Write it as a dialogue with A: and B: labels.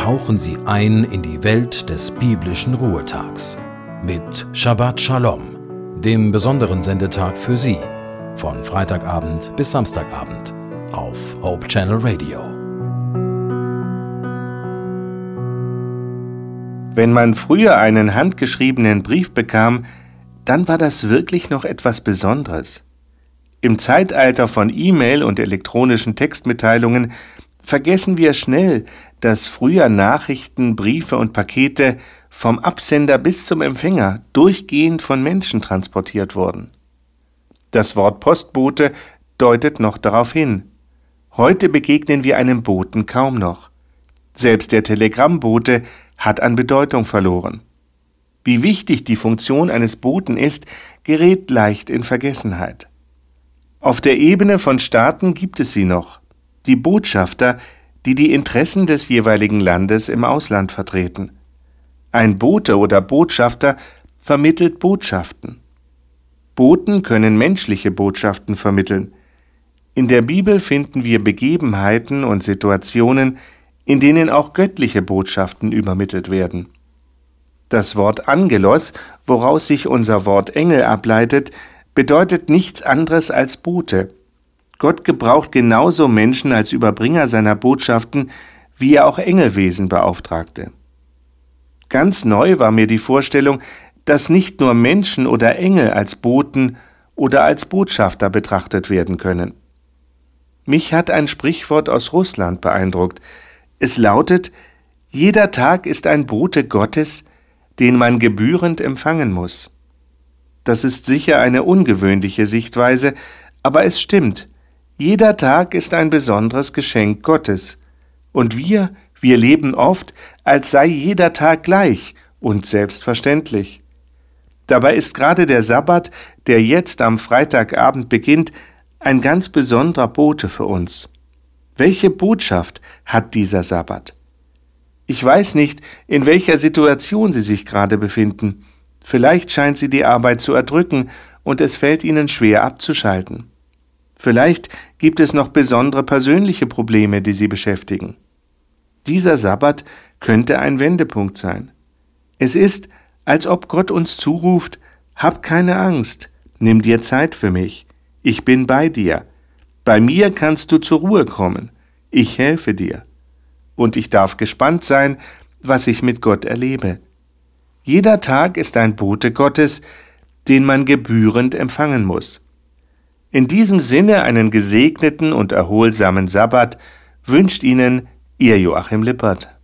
A: tauchen Sie ein in die Welt des biblischen Ruhetags mit Shabbat Shalom, dem besonderen Sendetag für Sie, von Freitagabend bis Samstagabend auf Hope Channel Radio.
B: Wenn man früher einen handgeschriebenen Brief bekam, dann war das wirklich noch etwas Besonderes. Im Zeitalter von E-Mail und elektronischen Textmitteilungen vergessen wir schnell, dass früher Nachrichten, Briefe und Pakete vom Absender bis zum Empfänger durchgehend von Menschen transportiert wurden. Das Wort Postbote deutet noch darauf hin. Heute begegnen wir einem Boten kaum noch. Selbst der Telegrammbote hat an Bedeutung verloren. Wie wichtig die Funktion eines Boten ist, gerät leicht in Vergessenheit. Auf der Ebene von Staaten gibt es sie noch, die Botschafter, die die Interessen des jeweiligen Landes im Ausland vertreten. Ein Bote oder Botschafter vermittelt Botschaften. Boten können menschliche Botschaften vermitteln. In der Bibel finden wir Begebenheiten und Situationen, in denen auch göttliche Botschaften übermittelt werden. Das Wort Angelos, woraus sich unser Wort Engel ableitet, bedeutet nichts anderes als Bote. Gott gebraucht genauso Menschen als Überbringer seiner Botschaften, wie er auch Engelwesen beauftragte. Ganz neu war mir die Vorstellung, dass nicht nur Menschen oder Engel als Boten oder als Botschafter betrachtet werden können. Mich hat ein Sprichwort aus Russland beeindruckt. Es lautet, jeder Tag ist ein Bote Gottes, den man gebührend empfangen muss. Das ist sicher eine ungewöhnliche Sichtweise, aber es stimmt. Jeder Tag ist ein besonderes Geschenk Gottes. Und wir, wir leben oft, als sei jeder Tag gleich und selbstverständlich. Dabei ist gerade der Sabbat, der jetzt am Freitagabend beginnt, ein ganz besonderer Bote für uns. Welche Botschaft hat dieser Sabbat? Ich weiß nicht, in welcher Situation Sie sich gerade befinden. Vielleicht scheint Sie die Arbeit zu erdrücken und es fällt Ihnen schwer abzuschalten. Vielleicht gibt es noch besondere persönliche Probleme, die Sie beschäftigen. Dieser Sabbat könnte ein Wendepunkt sein. Es ist, als ob Gott uns zuruft, Hab keine Angst, nimm dir Zeit für mich, ich bin bei dir, bei mir kannst du zur Ruhe kommen, ich helfe dir und ich darf gespannt sein, was ich mit Gott erlebe. Jeder Tag ist ein Bote Gottes, den man gebührend empfangen muss. In diesem Sinne einen gesegneten und erholsamen Sabbat wünscht Ihnen Ihr Joachim Lippert.